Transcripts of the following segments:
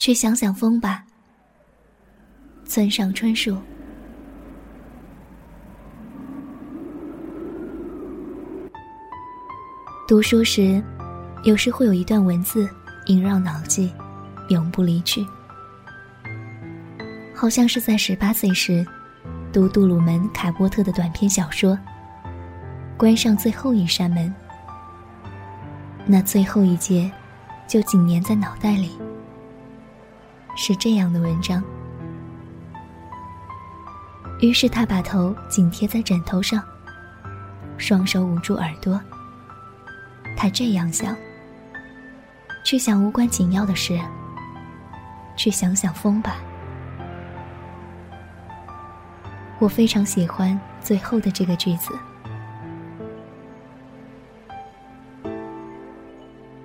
去想想风吧。村上春树。读书时，有时会有一段文字萦绕脑际，永不离去。好像是在十八岁时，读杜鲁门·卡波特的短篇小说。关上最后一扇门，那最后一节，就紧粘在脑袋里。是这样的文章。于是他把头紧贴在枕头上，双手捂住耳朵。他这样想：去想无关紧要的事，去想想风吧。我非常喜欢最后的这个句子。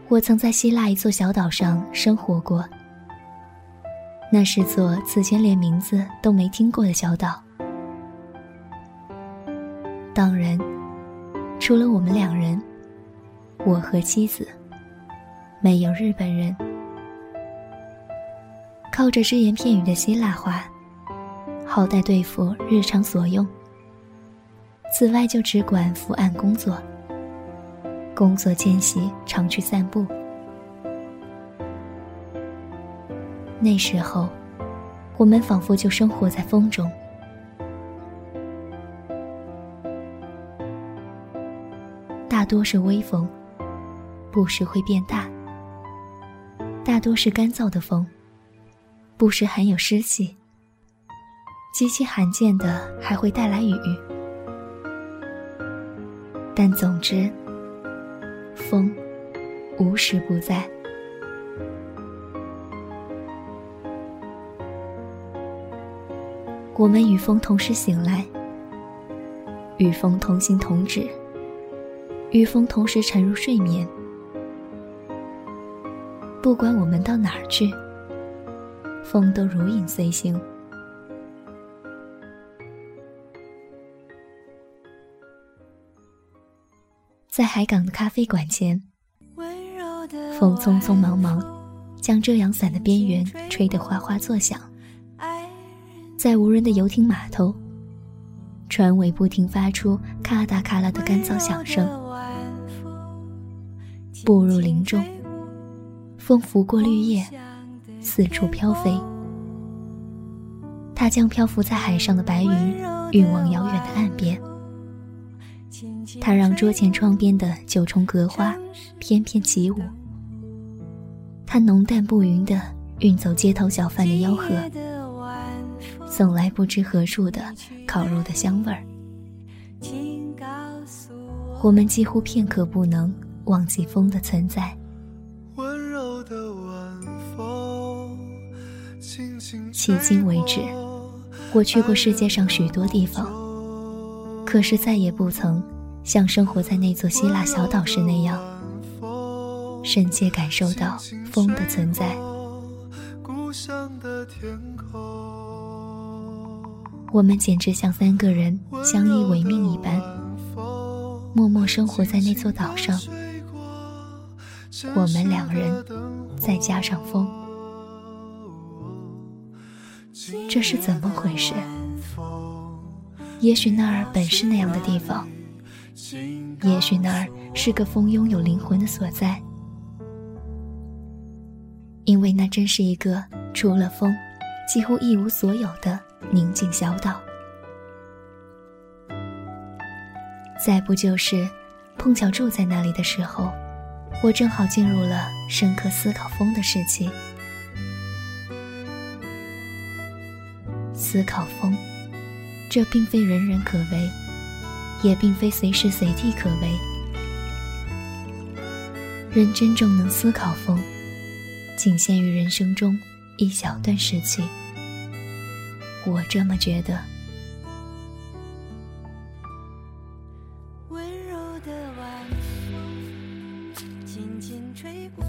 我曾在希腊一座小岛上生活过，那是座此前连名字都没听过的小岛。当然，除了我们两人。我和妻子，没有日本人，靠着只言片语的希腊话，好歹对付日常所用。此外，就只管伏案工作。工作间隙，常去散步。那时候，我们仿佛就生活在风中。大多是微风。不时会变大，大多是干燥的风，不时含有湿气，极其罕见的还会带来雨。但总之，风无时不在。我们与风同时醒来，与风同行同止，与风同时沉入睡眠。不管我们到哪儿去，风都如影随形。在海港的咖啡馆前，风匆匆忙忙，将遮阳伞的边缘吹得哗哗作响。在无人的游艇码头，船尾不停发出咔嗒咔啦的干燥响声。步入林中。风拂过绿叶，四处飘飞。它将漂浮在海上的白云运往遥远的岸边。它让桌前窗边的九重格花翩翩起舞。它浓淡不匀地运走街头小贩的吆喝，送来不知何处的烤肉的香味儿。我们几乎片刻不能忘记风的存在。迄今为止，我去过世界上许多地方，可是再也不曾像生活在那座希腊小岛时那样，深切感受到风的存在。我们简直像三个人相依为命一般，默默生活在那座岛上。我们两人，再加上风。这是怎么回事？也许那儿本是那样的地方，也许那儿是个风拥有灵魂的所在，因为那真是一个除了风，几乎一无所有的宁静小岛。再不就是碰巧住在那里的时候，我正好进入了深刻思考风的时期。思考风，这并非人人可为，也并非随时随地可为。人真正能思考风，仅限于人生中一小段时期。我这么觉得。温柔的晚风，轻轻吹过。